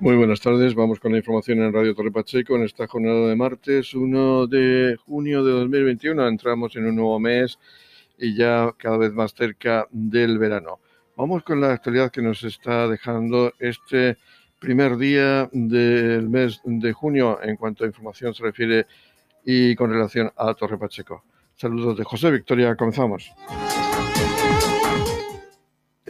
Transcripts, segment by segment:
Muy buenas tardes, vamos con la información en Radio Torre Pacheco en esta jornada de martes 1 de junio de 2021. Entramos en un nuevo mes y ya cada vez más cerca del verano. Vamos con la actualidad que nos está dejando este primer día del mes de junio en cuanto a información se refiere y con relación a Torre Pacheco. Saludos de José Victoria, comenzamos.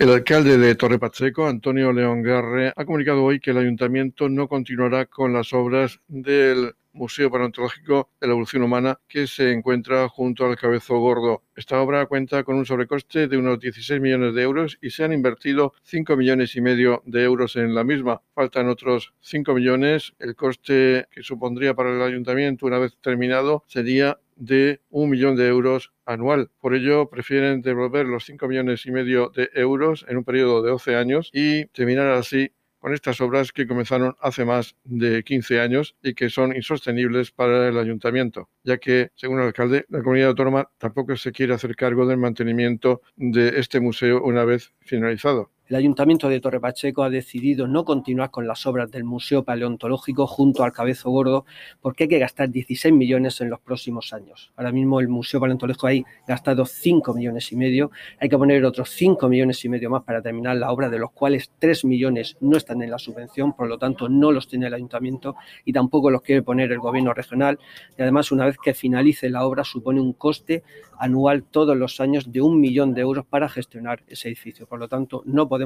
El alcalde de Torre Pacheco, Antonio León Garre, ha comunicado hoy que el ayuntamiento no continuará con las obras del Museo Paleontológico de la Evolución Humana que se encuentra junto al Cabezo Gordo. Esta obra cuenta con un sobrecoste de unos 16 millones de euros y se han invertido 5 millones y medio de euros en la misma. Faltan otros 5 millones. El coste que supondría para el ayuntamiento una vez terminado sería de un millón de euros anual. Por ello, prefieren devolver los 5 millones y medio de euros en un periodo de 12 años y terminar así con estas obras que comenzaron hace más de 15 años y que son insostenibles para el ayuntamiento, ya que, según el alcalde, la comunidad autónoma tampoco se quiere hacer cargo del mantenimiento de este museo una vez finalizado. El Ayuntamiento de Torre Pacheco ha decidido no continuar con las obras del Museo Paleontológico junto al Cabezo Gordo porque hay que gastar 16 millones en los próximos años. Ahora mismo el Museo Paleontológico ha gastado 5 millones y medio, hay que poner otros 5 millones y medio más para terminar la obra, de los cuales 3 millones no están en la subvención, por lo tanto no los tiene el Ayuntamiento y tampoco los quiere poner el Gobierno regional. Y además, una vez que finalice la obra, supone un coste anual todos los años de un millón de euros para gestionar ese edificio. Por lo tanto, no podemos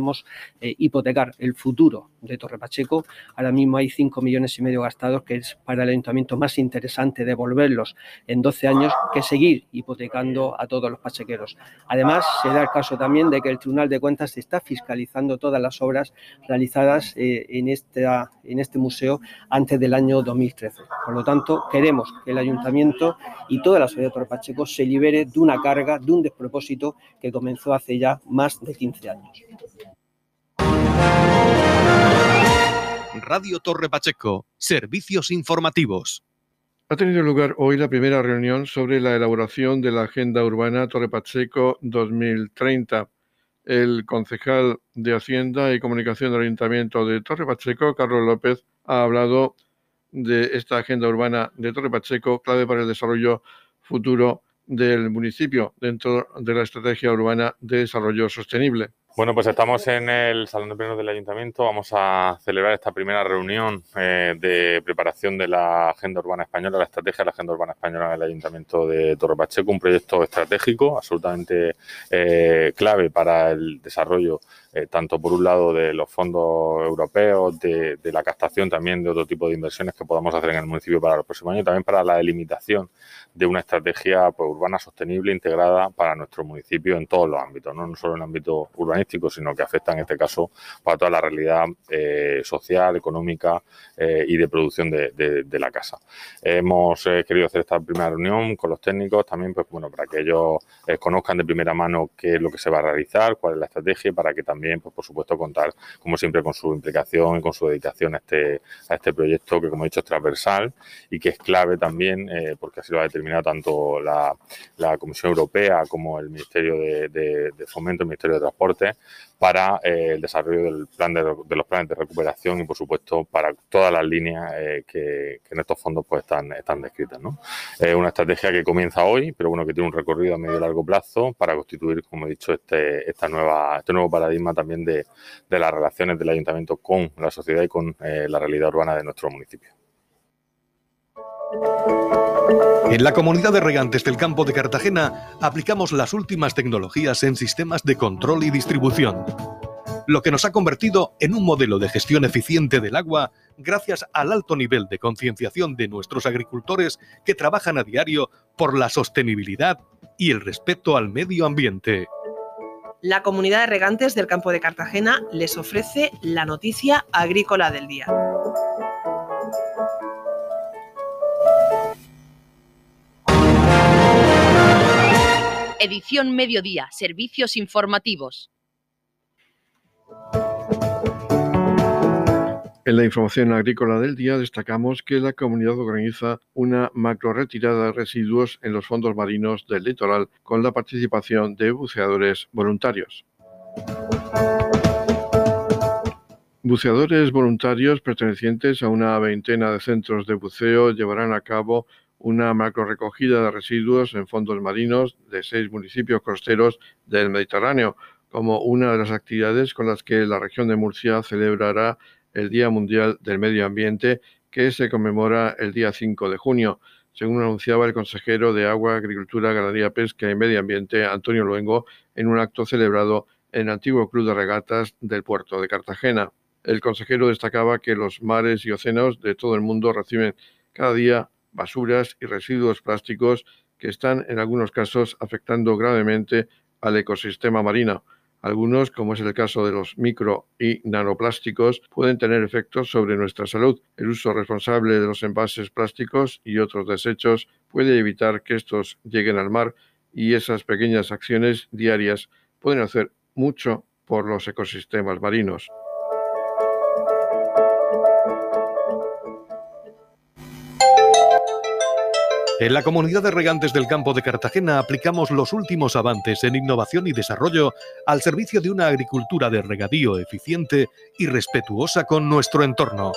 eh, hipotecar el futuro de Torre Pacheco. Ahora mismo hay 5 millones y medio gastados, que es para el ayuntamiento más interesante devolverlos en 12 años que seguir hipotecando a todos los pachequeros. Además, se da el caso también de que el Tribunal de Cuentas está fiscalizando todas las obras realizadas eh, en, en este museo antes del año 2013. Por lo tanto, queremos que el ayuntamiento y toda la sociedad de Torre Pacheco se libere de una carga, de un despropósito que comenzó hace ya más de 15 años. Radio Torre Pacheco, servicios informativos. Ha tenido lugar hoy la primera reunión sobre la elaboración de la Agenda Urbana Torre Pacheco 2030. El concejal de Hacienda y Comunicación del Ayuntamiento de Torre Pacheco, Carlos López, ha hablado de esta Agenda Urbana de Torre Pacheco, clave para el desarrollo futuro del municipio dentro de la estrategia urbana de desarrollo sostenible. Bueno, pues estamos en el Salón de Plenos del Ayuntamiento. Vamos a celebrar esta primera reunión eh, de preparación de la Agenda Urbana Española, la estrategia de la Agenda Urbana Española en el Ayuntamiento de Torre Pacheco, un proyecto estratégico absolutamente eh, clave para el desarrollo, eh, tanto por un lado de los fondos europeos, de, de, la captación también de otro tipo de inversiones que podamos hacer en el municipio para los próximos años, también para la delimitación de una estrategia pues, urbana sostenible integrada para nuestro municipio en todos los ámbitos, no, solo en el ámbito urbanístico, sino que afecta en este caso para toda la realidad eh, social, económica eh, y de producción de, la casa. Hemos querido hacer esta primera reunión con los técnicos también, pues bueno, para que ellos conozcan de primera mano qué es lo que se va a realizar, cuál es la estrategia para que también, pues por supuesto, contar, como siempre, con su implicación y con su dedicación a este, a este proyecto que, como he dicho, es transversal y que es clave también, porque así lo ha determinado tanto la, Comisión Europea como el Ministerio de, de Fomento, el Ministerio de Transporte, para eh, el desarrollo del plan de, los planes de recuperación y, por supuesto, para todas las líneas eh, que, en estos fondos pues están, están descritas. ¿no? Una estrategia que comienza hoy, pero bueno, que tiene un recorrido a medio y largo plazo para constituir, como he dicho, este, esta nueva, este nuevo paradigma también de, las relaciones del ayuntamiento con la sociedad y con eh, la realidad urbana de nuestro municipio. En la comunidad de regantes del campo de Cartagena aplicamos las últimas tecnologías en sistemas de control y distribución, lo que nos ha convertido en un modelo de gestión eficiente del agua gracias al alto nivel de concienciación de nuestros agricultores que trabajan a diario por la sostenibilidad y el respeto al medio ambiente. La comunidad de regantes del campo de Cartagena les ofrece la noticia agrícola del día. Edición Mediodía, Servicios Informativos. En la información agrícola del día destacamos que la comunidad organiza una macro retirada de residuos en los fondos marinos del litoral con la participación de buceadores voluntarios. Buceadores voluntarios pertenecientes a una veintena de centros de buceo llevarán a cabo una macro recogida de residuos en fondos marinos de seis municipios costeros del Mediterráneo, como una de las actividades con las que la región de Murcia celebrará el Día Mundial del Medio Ambiente, que se conmemora el día 5 de junio, según anunciaba el consejero de Agua, Agricultura, Ganadería, Pesca y Medio Ambiente, Antonio Luengo, en un acto celebrado en el antiguo Club de Regatas del puerto de Cartagena. El consejero destacaba que los mares y océanos de todo el mundo reciben cada día basuras y residuos plásticos que están en algunos casos afectando gravemente al ecosistema marino. Algunos, como es el caso de los micro y nanoplásticos, pueden tener efectos sobre nuestra salud. El uso responsable de los envases plásticos y otros desechos puede evitar que estos lleguen al mar y esas pequeñas acciones diarias pueden hacer mucho por los ecosistemas marinos. En la comunidad de regantes del campo de Cartagena aplicamos los últimos avances en innovación y desarrollo al servicio de una agricultura de regadío eficiente y respetuosa con nuestro entorno.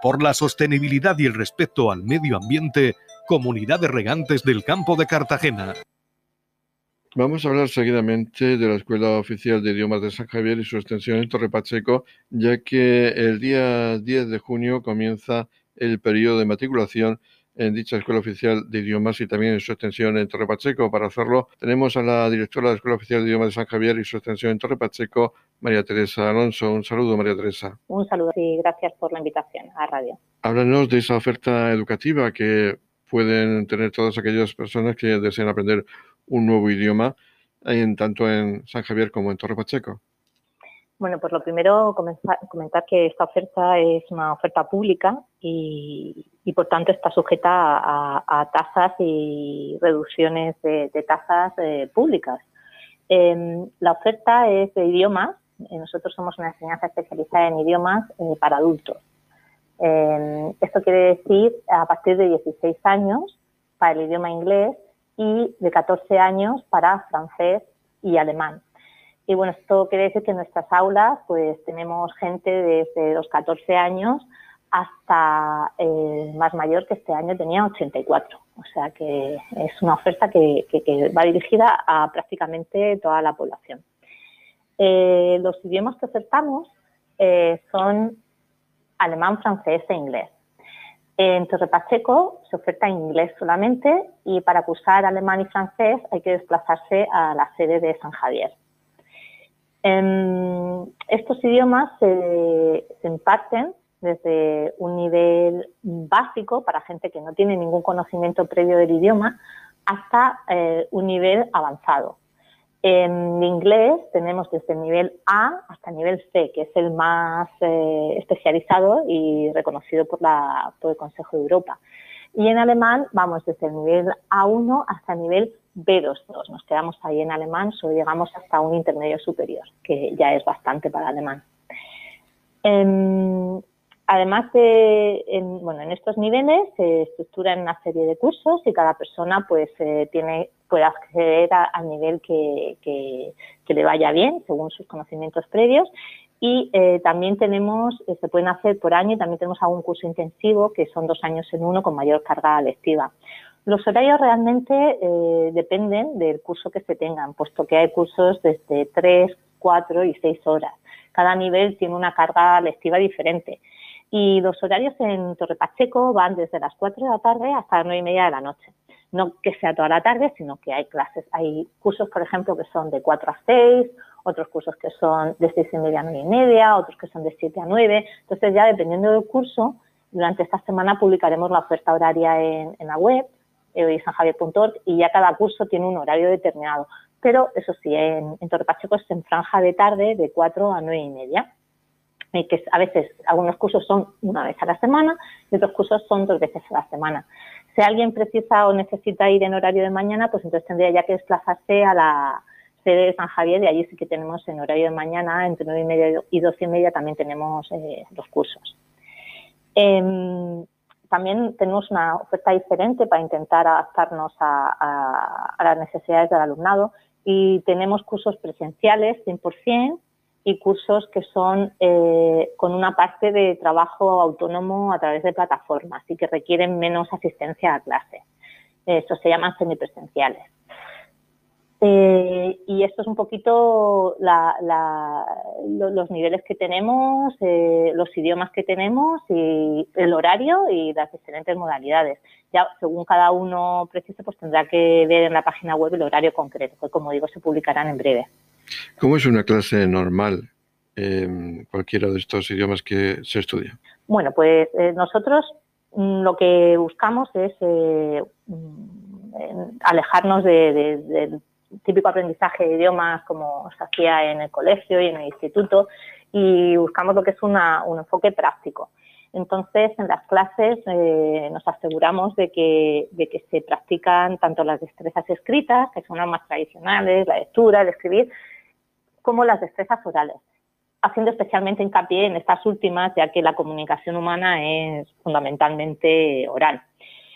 Por la sostenibilidad y el respeto al medio ambiente, Comunidad de Regantes del Campo de Cartagena. Vamos a hablar seguidamente de la Escuela Oficial de Idiomas de San Javier y su extensión en Torre Pacheco, ya que el día 10 de junio comienza el periodo de matriculación en dicha Escuela Oficial de Idiomas y también en su extensión en Torre Pacheco. Para hacerlo, tenemos a la directora de la Escuela Oficial de Idiomas de San Javier y su extensión en Torre Pacheco, María Teresa Alonso. Un saludo, María Teresa. Un saludo y gracias por la invitación a radio. Háblanos de esa oferta educativa que pueden tener todas aquellas personas que deseen aprender un nuevo idioma, en, tanto en San Javier como en Torre Pacheco. Bueno, pues lo primero, comentar que esta oferta es una oferta pública y, por tanto está sujeta a, tasas y reducciones de, tasas eh, públicas. Em, la oferta es de idiomas. Eh, nosotros somos una enseñanza especializada en idiomas eh, para adultos. Em, esto quiere decir a partir de 16 años para el idioma inglés y de 14 años para francés y alemán. Y bueno, esto quiere decir que en nuestras aulas pues tenemos gente desde los 14 años hasta el más mayor que este año tenía 84. O sea que es una oferta que, va dirigida a prácticamente toda la población. Eh, los idiomas que ofertamos eh, son alemán, francés e inglés. En Torre Pacheco se oferta inglés solamente y para cursar alemán y francés hay que desplazarse a la sede de San Javier. Estos idiomas se, imparten desde un nivel básico para gente que no tiene ningún conocimiento previo del idioma hasta eh, un nivel avanzado. En inglés tenemos desde el nivel A hasta el nivel C, que es el más eh, especializado y reconocido por, por el Consejo de Europa. Y en alemán vamos desde el nivel A1 hasta el nivel B2, nos quedamos ahí en alemán, solo llegamos hasta un intermedio superior, que ya es bastante para alemán. Em, además de, en, bueno, en estos niveles se estructuran una serie de cursos y cada persona pues eh, tiene, puede acceder al nivel que, que, le vaya bien según sus conocimientos previos y eh, también tenemos, eh, se pueden hacer por año y también tenemos algún curso intensivo que son dos años en uno con mayor carga lectiva. Los horarios realmente eh, dependen del curso que se tengan, puesto que hay cursos desde 3, 4 y 6 horas. Cada nivel tiene una carga lectiva diferente. Y los horarios en Torre Pacheco van desde las 4 de la tarde hasta las 9 y media de la noche. No que sea toda la tarde, sino que hay clases. Hay cursos, por ejemplo, que son de 4 a 6, otros cursos que son de 6 y media a 9 y media, otros que son de 7 a 9. Entonces, ya dependiendo del curso, durante esta semana publicaremos la oferta horaria en la web sanjavier.org y ya cada curso tiene un horario determinado. Pero eso sí, en, en Torre Pacheco es en franja de tarde de 4 a 9 y media. Y que a veces algunos cursos son una vez a la semana y otros cursos son dos veces a la semana. Si alguien precisa o necesita ir en horario de mañana, pues entonces tendría ya que desplazarse a la sede de San Javier y allí sí que tenemos en horario de mañana, entre 9 y media y 12 y media también tenemos eh, los cursos. Em, también tenemos una oferta diferente para intentar adaptarnos a, las necesidades del alumnado y tenemos cursos presenciales 100% y cursos que son eh, con una parte de trabajo autónomo a través de plataformas y que requieren menos asistencia a clase. Estos se llaman semipresenciales. Eh, y esto es un poquito los niveles que tenemos, eh, los idiomas que tenemos y el horario y las diferentes modalidades. Ya según cada uno precise, pues tendrá que ver en la página web el horario concreto, que como digo se publicarán en breve. ¿Cómo es una clase normal en cualquiera de estos idiomas que se estudia? Bueno, pues eh, nosotros mm, lo que buscamos es mm, alejarnos de, típico aprendizaje de idiomas como se hacía en el colegio y en el instituto y buscamos lo que es un enfoque práctico. Entonces, en las clases eh, nos aseguramos de que, de que se practican tanto las destrezas escritas, que son las más tradicionales, la lectura, el escribir, como las destrezas orales, haciendo especialmente hincapié en estas últimas, ya que la comunicación humana es fundamentalmente oral.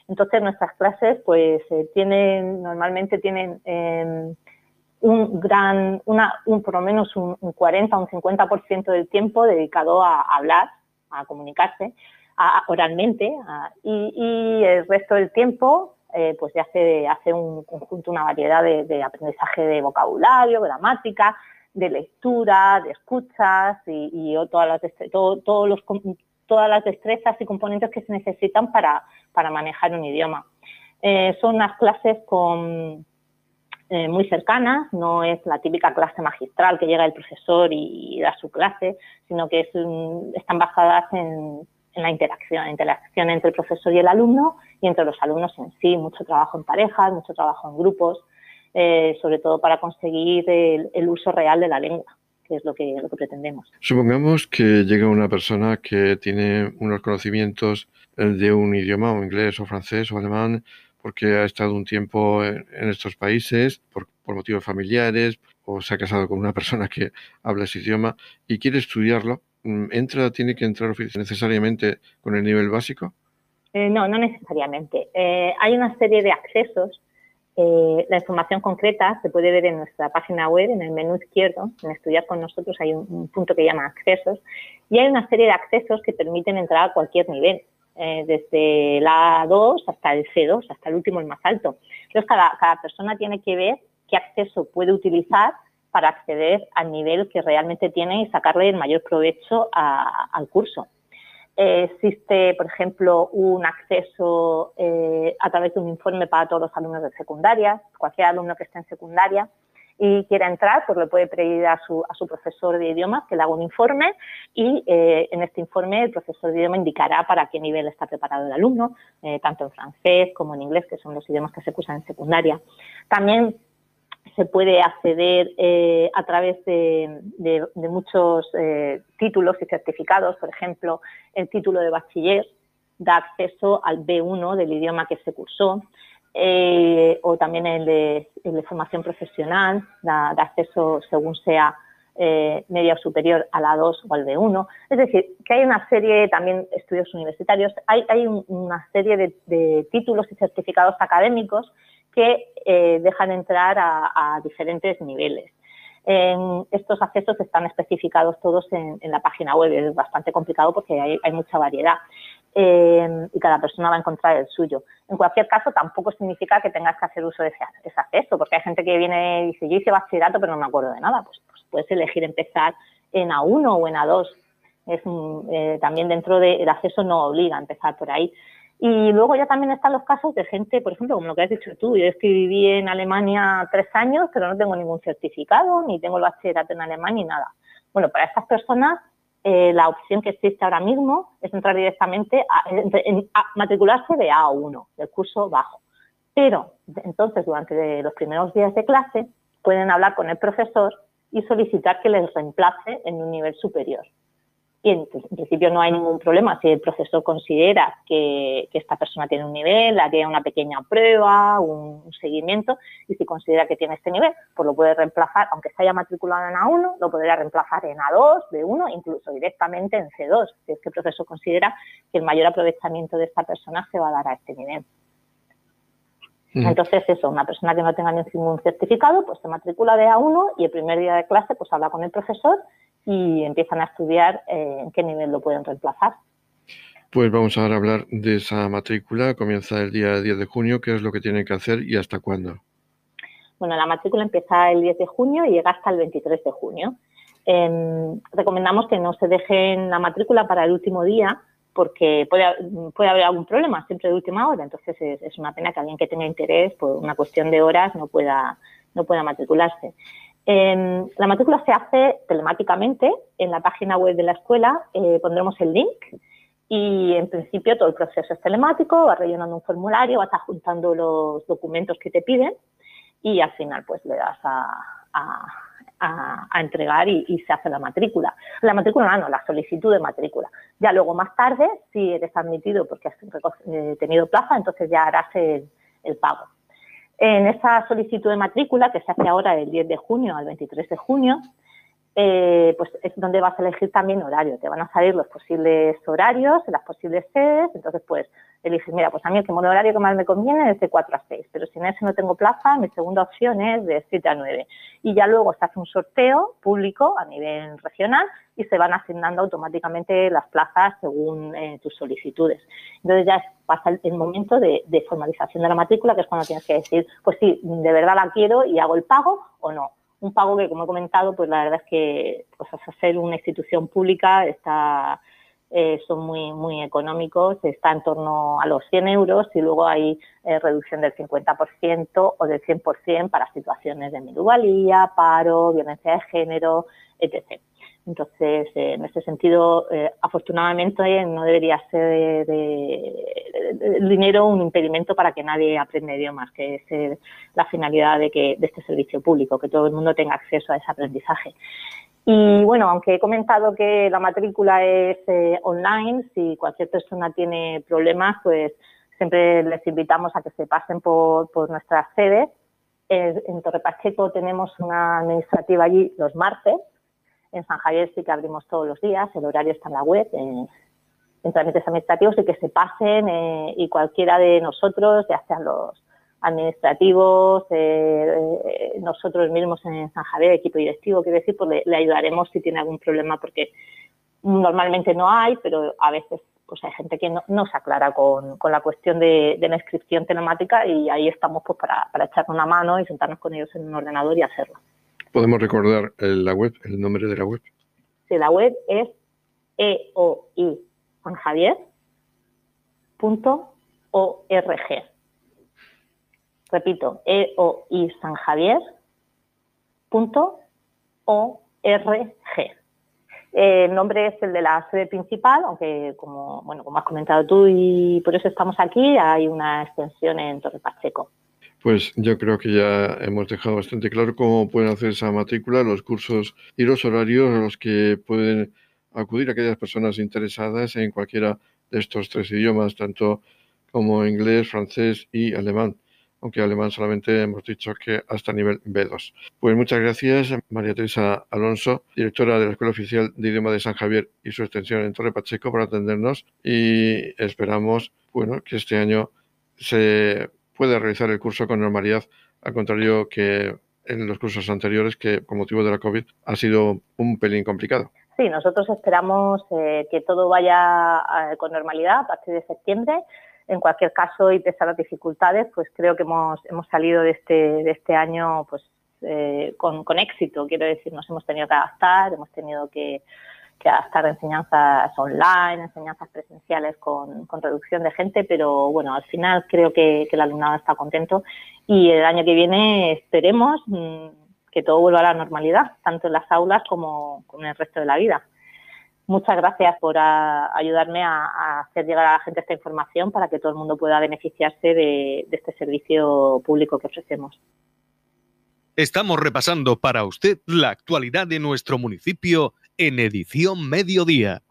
Entonces nuestras clases pues eh, tienen, normalmente tienen em, un gran, una, un, por lo menos un, 40 o un 50% del tiempo dedicado a, hablar, a comunicarse oralmente y, el resto del tiempo eh, pues ya se hace un conjunto, una variedad de, aprendizaje de vocabulario, gramática, de lectura, de escuchas y, todas las, todos los todas las destrezas y componentes que se necesitan para, manejar un idioma. Eh, son unas clases con, eh, muy cercanas, no es la típica clase magistral que llega el profesor y, da su clase, sino que están basadas en, la interacción, interacción entre el profesor y el alumno y entre los alumnos en sí, mucho trabajo en parejas, mucho trabajo en grupos, eh, sobre todo para conseguir el uso real de la lengua que es lo que, lo que pretendemos. Supongamos que llega una persona que tiene unos conocimientos eh, de un idioma, o inglés, o francés, o alemán, porque ha estado un tiempo en, estos países por, motivos familiares, o se ha casado con una persona que habla ese idioma y quiere estudiarlo. Mm, ¿Entra, tiene que entrar necesariamente con el nivel básico? Eh, no, no necesariamente. Eh, hay una serie de accesos eh, la información concreta se puede ver en nuestra página web, en el menú izquierdo, en Estudiar con nosotros hay un, punto que llama Accesos, y hay una serie de accesos que permiten entrar a cualquier nivel, eh, desde la A2 hasta el C2, hasta el último, el más alto. Entonces, cada persona tiene que ver qué acceso puede utilizar para acceder al nivel que realmente tiene y sacarle el mayor provecho al curso. Eh, existe, por ejemplo, un acceso eh, a través de un informe para todos los alumnos de secundaria. Cualquier alumno que esté en secundaria y quiera entrar, pues le puede pedir a su, a su profesor de idiomas que le haga un informe y eh, en este informe el profesor de idioma indicará para qué nivel está preparado el alumno, tanto en francés como en inglés, que son los idiomas que se cursan en secundaria. También se puede acceder eh, a través de, muchos eh, títulos y certificados, por ejemplo, el título de bachiller da acceso al B1 del idioma que se cursó, eh, o también el de, formación profesional, da, acceso según sea media o superior a la 2 o al B1. Es decir, que hay una serie, también estudios universitarios, hay, una serie de títulos y certificados académicos que eh, dejan entrar a, diferentes niveles. estos accesos están especificados todos en, la página web. Es bastante complicado porque hay, mucha variedad eh, y cada persona va a encontrar el suyo. En cualquier caso, tampoco significa que tengas que hacer uso de ese, acceso, porque hay gente que viene y dice, yo hice bachillerato pero no me acuerdo de nada. Pues, pues puedes elegir empezar en A1 o en A2. Es, eh, también dentro del acceso no obliga a empezar por ahí. Y luego ya también están los casos de gente, por ejemplo, como lo que has dicho tú, yo es que viví en Alemania tres años, pero no tengo ningún certificado, ni tengo el bachillerato en alemán, ni nada. Bueno, para estas personas eh, la opción que existe ahora mismo es entrar directamente a, matricularse de A1, del curso bajo. Pero entonces, durante los primeros días de clase, pueden hablar con el profesor y solicitar que les reemplace en un nivel superior y en, principio no hay ningún problema. Si el profesor considera que, esta persona tiene un nivel, haría una pequeña prueba, un, seguimiento, y si considera que tiene este nivel, pues lo puede reemplazar, aunque se haya matriculado en A1, lo podría reemplazar en A2, B1, incluso directamente en C2, si es que el profesor considera que el mayor aprovechamiento de esta persona se va a dar a este nivel. Entonces, eso, una persona que no tenga ningún certificado, pues se matricula de A1 y el primer día de clase, pues habla con el profesor y empiezan a estudiar eh, en qué nivel lo pueden reemplazar. Pues vamos ahora a hablar de esa matrícula. Comienza el día 10 de junio. ¿Qué es lo que tienen que hacer y hasta cuándo? Bueno, la matrícula empieza el 10 de junio y llega hasta el 23 de junio. Em, recomendamos que no se dejen la matrícula para el último día porque puede, puede haber algún problema siempre de última hora. Entonces es, una pena que alguien que tenga interés por una cuestión de horas no pueda, no pueda matricularse. Em, la matrícula se hace telemáticamente en la página web de la escuela. Eh, pondremos el link y en principio todo el proceso es telemático, vas rellenando un formulario, vas juntando los documentos que te piden y al final pues le das a, a, entregar y, se hace la matrícula. La matrícula no, la solicitud de matrícula. Ya luego más tarde, si eres admitido porque has eh, tenido plaza, entonces ya harás el, el pago. En esa solicitud de matrícula, que se hace ahora del 10 de junio al 23 de junio, eh, pues es donde vas a elegir también horario. Te van a salir los posibles horarios, las posibles sedes, entonces pues eliges, mira, pues a mí el horario que más me conviene es de 4 a 6, pero si en ese no tengo plaza, mi segunda opción es de 7 a 9. Y ya luego se hace un sorteo público a nivel regional y se van asignando automáticamente las plazas según eh, tus solicitudes. Entonces ya pasa el, momento de formalización de la matrícula, que es cuando tienes que decir, pues sí, de verdad la quiero y hago el pago o no un pago que, como he comentado, pues la verdad es que pues, ser una institución pública está, eh, son muy, muy económicos, está en torno a los 100 euros y luego hay eh, reducción del 50% o del 100% para situaciones de minusvalía, paro, violencia de género, etc. Entonces, eh, en ese sentido, eh, afortunadamente no debería ser el dinero un impedimento para que nadie aprenda idiomas, que es eh, la finalidad de, que, de este servicio público, que todo el mundo tenga acceso a ese aprendizaje. Y bueno, aunque he comentado que la matrícula es online, si cualquier persona tiene problemas, pues siempre les invitamos a que se pasen por, por nuestras sedes. en Torre Pacheco tenemos una administrativa allí los martes, en San Javier sí que abrimos todos los días, el horario está en la web, en, trámites administrativos y que se pasen eh, y cualquiera de nosotros, ya sean los administrativos, eh, eh, nosotros mismos en San Javier, equipo directivo, quiero decir, pues le, ayudaremos si tiene algún problema porque normalmente no hay, pero a veces pues hay gente que no, se aclara con, la cuestión de, la inscripción telemática y ahí estamos pues para, para echarnos una mano y sentarnos con ellos en un ordenador y hacerlo. ¿Podemos recordar la web, el nombre de la web? Sí, la web es eoisanjavier.org. Repito, eoisanjavier.org. El nombre es el de la sede principal, aunque como, bueno, como has comentado tú y por eso estamos aquí, hay una extensión en Torre Pacheco. Pues yo creo que ya hemos dejado bastante claro cómo pueden hacer esa matrícula, los cursos y los horarios a los que pueden acudir aquellas personas interesadas en cualquiera de estos tres idiomas, tanto como inglés, francés y alemán, aunque alemán solamente hemos dicho que hasta nivel B2. Pues muchas gracias, María Teresa Alonso, directora de la Escuela Oficial de Idioma de San Javier y su extensión en Torre Pacheco, por atendernos y esperamos bueno, que este año se puede realizar el curso con normalidad, al contrario que en los cursos anteriores, que con motivo de la COVID ha sido un pelín complicado. Sí, nosotros esperamos eh, que todo vaya eh, con normalidad a partir de septiembre. En cualquier caso, y pese a las dificultades, pues creo que hemos, hemos salido de este, de este año pues, eh, con, con éxito. Quiero decir, nos hemos tenido que adaptar, hemos tenido que que adaptar enseñanzas online, enseñanzas presenciales con, reducción de gente, pero bueno, al final creo que, el alumnado está contento y el año que viene esperemos mm, que todo vuelva a la normalidad, tanto en las aulas como, en el resto de la vida. Muchas gracias por ayudarme a, hacer llegar a la gente esta información para que todo el mundo pueda beneficiarse de este servicio público que ofrecemos. Estamos repasando para usted la actualidad de nuestro municipio en edición mediodía.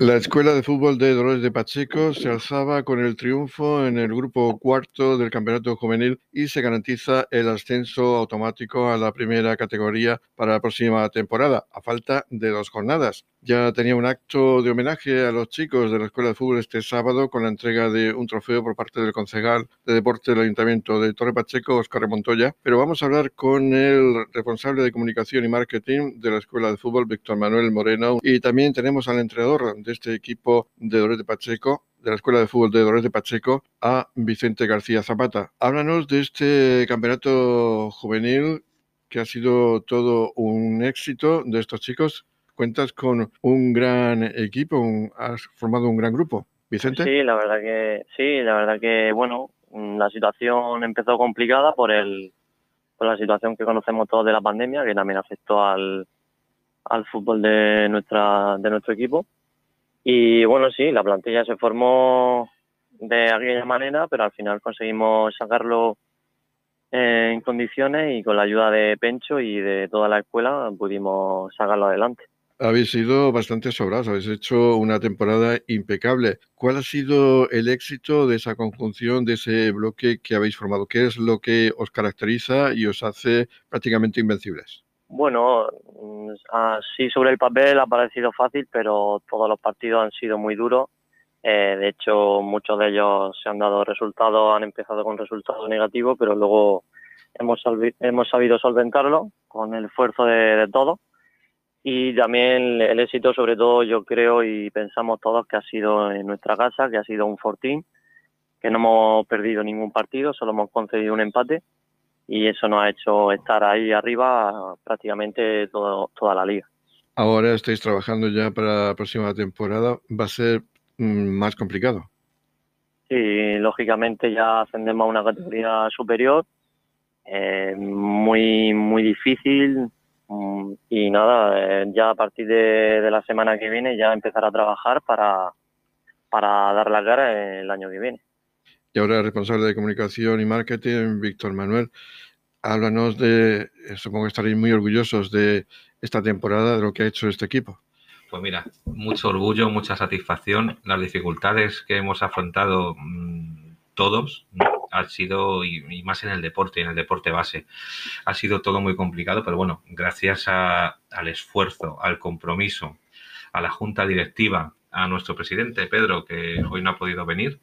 La Escuela de Fútbol de Dolores de Pacheco se alzaba con el triunfo en el grupo cuarto del Campeonato Juvenil y se garantiza el ascenso automático a la primera categoría para la próxima temporada, a falta de dos jornadas. Ya tenía un acto de homenaje a los chicos de la Escuela de Fútbol este sábado con la entrega de un trofeo por parte del concejal de deporte del Ayuntamiento de Torre Pacheco, Oscar Montoya. Pero vamos a hablar con el responsable de comunicación y marketing de la Escuela de Fútbol, Víctor Manuel Moreno. Y también tenemos al entrenador de este equipo de Dolores de Pacheco, de la Escuela de Fútbol de Dolores de Pacheco, a Vicente García Zapata. Háblanos de este campeonato juvenil que ha sido todo un éxito de estos chicos cuentas con un gran equipo, has formado un gran grupo. Vicente. Sí, la verdad que sí, la verdad que bueno, la situación empezó complicada por el por la situación que conocemos todos de la pandemia, que también afectó al, al fútbol de nuestra de nuestro equipo. Y bueno, sí, la plantilla se formó de aquella manera, pero al final conseguimos sacarlo en condiciones y con la ayuda de Pencho y de toda la escuela pudimos sacarlo adelante habéis sido bastante sobrados, habéis hecho una temporada impecable. ¿Cuál ha sido el éxito de esa conjunción, de ese bloque que habéis formado? ¿Qué es lo que os caracteriza y os hace prácticamente invencibles? Bueno, mm, así sobre el papel ha parecido fácil, pero todos los partidos han sido muy duros. Eh, de hecho, muchos de ellos se han dado resultados, han empezado con resultados negativos, pero luego hemos, hemos sabido solventarlo con el esfuerzo de, de todos y también el éxito, sobre todo, yo creo y pensamos todos que ha sido en nuestra casa, que ha sido un fortín, que no hemos perdido ningún partido, solo hemos concedido un empate y eso nos ha hecho estar ahí arriba prácticamente toda la liga. Ahora estáis trabajando ya para la próxima temporada, ¿va a ser mm, más complicado? Sí, lógicamente ya ascendemos a una categoría superior, eh, muy, muy difícil, Mm, y nada, eh, ya a partir de, la semana que viene ya empezar a trabajar para, para dar la cara el año que viene. Y ahora responsable de comunicación y marketing, Víctor Manuel, háblanos de, supongo que estaréis muy orgullosos de esta temporada, de lo que ha hecho este equipo. Pues mira, mucho orgullo, mucha satisfacción. Las dificultades que hemos afrontado mm, todos, ha sido, y, más en el deporte, en el deporte base, ha sido todo muy complicado, pero bueno, gracias al esfuerzo, al compromiso, a la junta directiva, a nuestro presidente Pedro, que hoy no ha podido venir,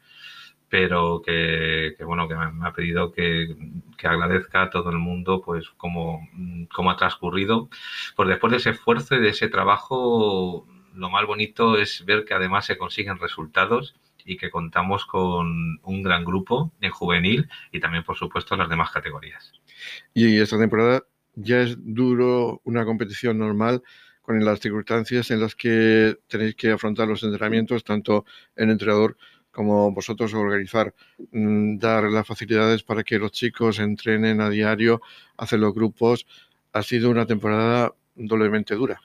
pero que, bueno, que me ha pedido que, agradezca a todo el mundo pues cómo, cómo ha transcurrido. Pues después de ese esfuerzo y de ese trabajo, lo más bonito es ver que además se consiguen resultados y que contamos con un gran grupo en juvenil y también, por supuesto, en las demás categorías. Y esta temporada ya es duro una competición normal con las circunstancias en las que tenéis que afrontar los entrenamientos, tanto el entrenador como vosotros organizar, mm, dar las facilidades para que los chicos entrenen a diario, hacer los grupos. Ha sido una temporada doblemente dura.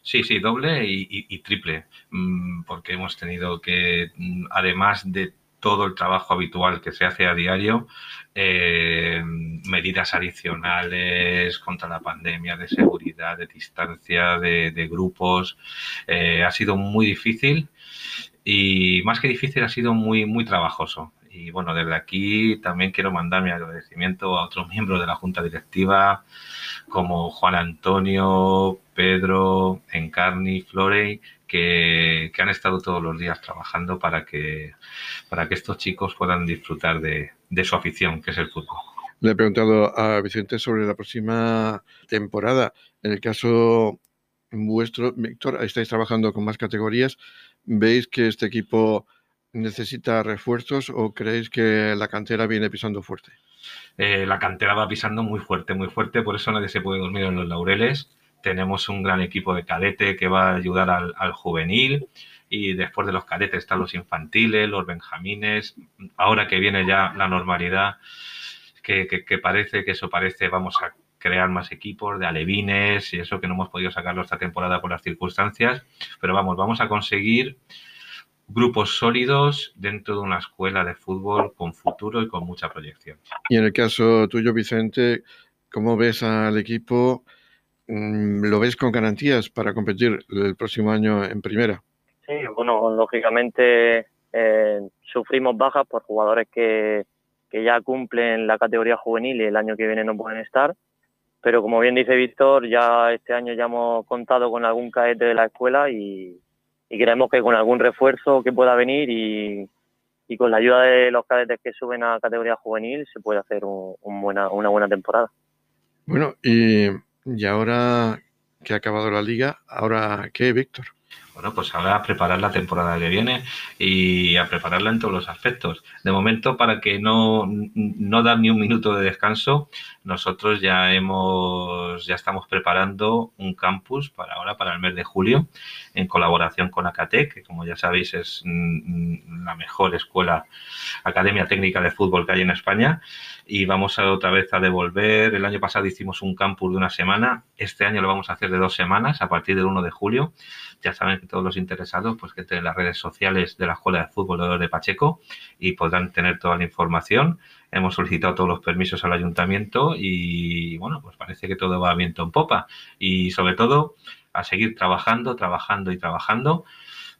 Sí, sí, doble y, triple, mm, porque hemos tenido que, mm, además de todo el trabajo habitual que se hace a diario, eh, medidas adicionales contra la pandemia, de seguridad, de distancia, de, grupos. Eh, ha sido muy difícil y más que difícil ha sido muy, muy trabajoso. Y bueno, desde aquí también quiero mandar mi agradecimiento a otros miembros de la Junta Directiva, como Juan Antonio, Pedro, Encarni, Florey, que, han estado todos los días trabajando para que, para que estos chicos puedan disfrutar de, su afición, que es el fútbol. Le he preguntado a Vicente sobre la próxima temporada. En el caso vuestro, Víctor, estáis trabajando con más categorías. ¿Veis que este equipo necesita refuerzos o creéis que la cantera viene pisando fuerte? Eh, la cantera va pisando muy fuerte, muy fuerte, por eso nadie se puede dormir en los laureles tenemos un gran equipo de cadete que va a ayudar al, juvenil y después de los cadetes están los infantiles, los benjamines. Ahora que viene ya la normalidad, que, parece que eso parece, vamos a crear más equipos de alevines y eso que no hemos podido sacarlo esta temporada por las circunstancias, pero vamos, vamos a conseguir grupos sólidos dentro de una escuela de fútbol con futuro y con mucha proyección. Y en el caso tuyo, Vicente, ¿cómo ves al equipo? Mm, ¿Lo ves con garantías para competir el próximo año en primera? Sí, bueno, lógicamente eh, sufrimos bajas por jugadores que, que ya cumplen la categoría juvenil y el año que viene no pueden estar. Pero como bien dice Víctor, ya este año ya hemos contado con algún cadete de la escuela y, y creemos que con algún refuerzo que pueda venir y, y con la ayuda de los cadetes que suben a categoría juvenil se puede hacer un, buena, una buena temporada. Bueno, y, y ahora que ha acabado la liga, ¿ahora qué, Víctor? Bueno, pues ahora a preparar la temporada que viene y a prepararla en todos los aspectos. De momento, para que no, no ni un minuto de descanso, nosotros ya hemos, ya estamos preparando un campus para ahora, para el mes de julio, en colaboración con Acatec, que como ya sabéis es mm, la mejor escuela, academia técnica de fútbol que hay en España. Y vamos a otra vez a devolver. El año pasado hicimos un campus de una semana. Este año lo vamos a hacer de dos semanas, a partir del 1 de julio. Ya saben que todos los interesados, pues que tienen las redes sociales de la Escuela de Fútbol de Pacheco y podrán tener toda la información. Hemos solicitado todos los permisos al ayuntamiento y bueno, pues parece que todo va viento en popa. Y sobre todo, a seguir trabajando, trabajando y trabajando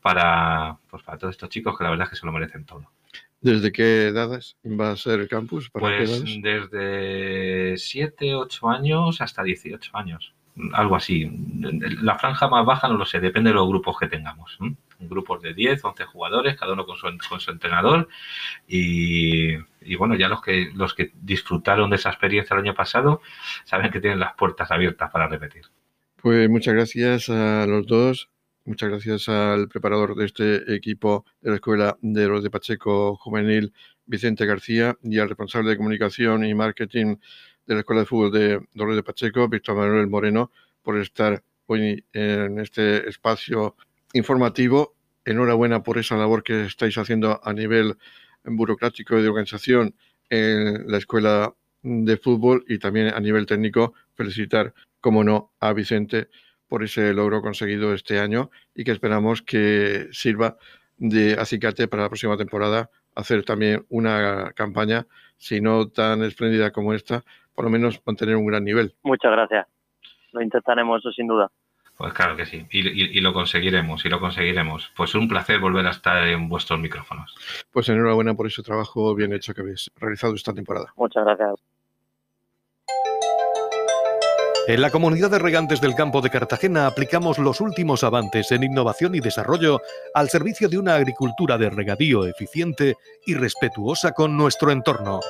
para, pues para todos estos chicos que la verdad es que se lo merecen todo. ¿Desde qué edades va a ser el campus? ¿Para qué Pues desde 7, 8 años hasta 18 años. Algo así. La franja más baja no lo sé, depende de los grupos que tengamos. Grupos de 10, 11 jugadores, cada uno con su, con su entrenador. Y, y bueno, ya los que, los que disfrutaron de esa experiencia el año pasado saben que tienen las puertas abiertas para repetir. Pues muchas gracias a los dos. Muchas gracias al preparador de este equipo de la Escuela de los de Pacheco Juvenil, Vicente García, y al responsable de comunicación y marketing de la Escuela de Fútbol de Dolores de Pacheco, Víctor Manuel Moreno, por estar hoy en este espacio informativo. Enhorabuena por esa labor que estáis haciendo a nivel burocrático y de organización en la Escuela de Fútbol y también a nivel técnico felicitar, como no, a Vicente por ese logro conseguido este año y que esperamos que sirva de acicate para la próxima temporada hacer también una campaña, si no tan espléndida como esta, por lo menos mantener un gran nivel. Muchas gracias. Lo intentaremos, eso sin duda. Pues claro que sí, y, y- y lo conseguiremos, y lo conseguiremos. Pues un placer volver a estar en vuestros micrófonos. Pues enhorabuena por ese trabajo bien hecho que habéis realizado esta temporada. Muchas gracias. En la comunidad de regantes del campo de Cartagena aplicamos los últimos avances en innovación y desarrollo al servicio de una agricultura de regadío eficiente y respetuosa con nuestro entorno.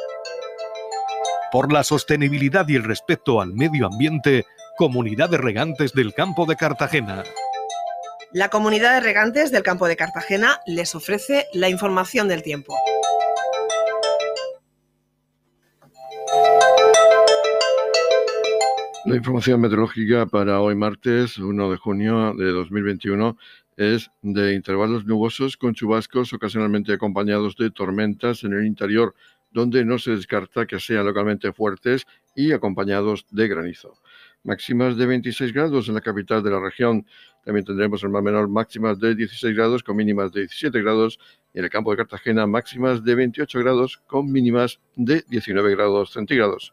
Por la sostenibilidad y el respeto al medio ambiente, Comunidad de Regantes del Campo de Cartagena. La comunidad de regantes del campo de Cartagena les ofrece la información del tiempo. La información meteorológica para hoy martes 1 de junio de 2021 es de intervalos nubosos con chubascos ocasionalmente acompañados de tormentas en el interior, donde no se descarta que sean localmente fuertes y acompañados de granizo. Máximas de 26 grados en la capital de la región. También tendremos en mar menor máximas de 16 grados con mínimas de 17 grados y en el campo de Cartagena máximas de 28 grados con mínimas de 19 grados centígrados.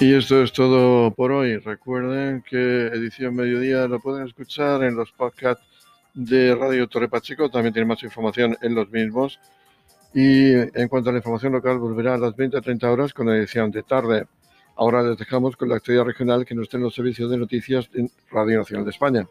Y esto es todo por hoy. Recuerden que Edición Mediodía lo pueden escuchar en los podcasts de Radio Torre Pacheco. También tiene más información en los mismos. Y en cuanto a la información local, volverá a las 20-30 horas con la edición de tarde. Ahora les dejamos con la actividad regional que nos den los servicios de noticias en Radio Nacional de España.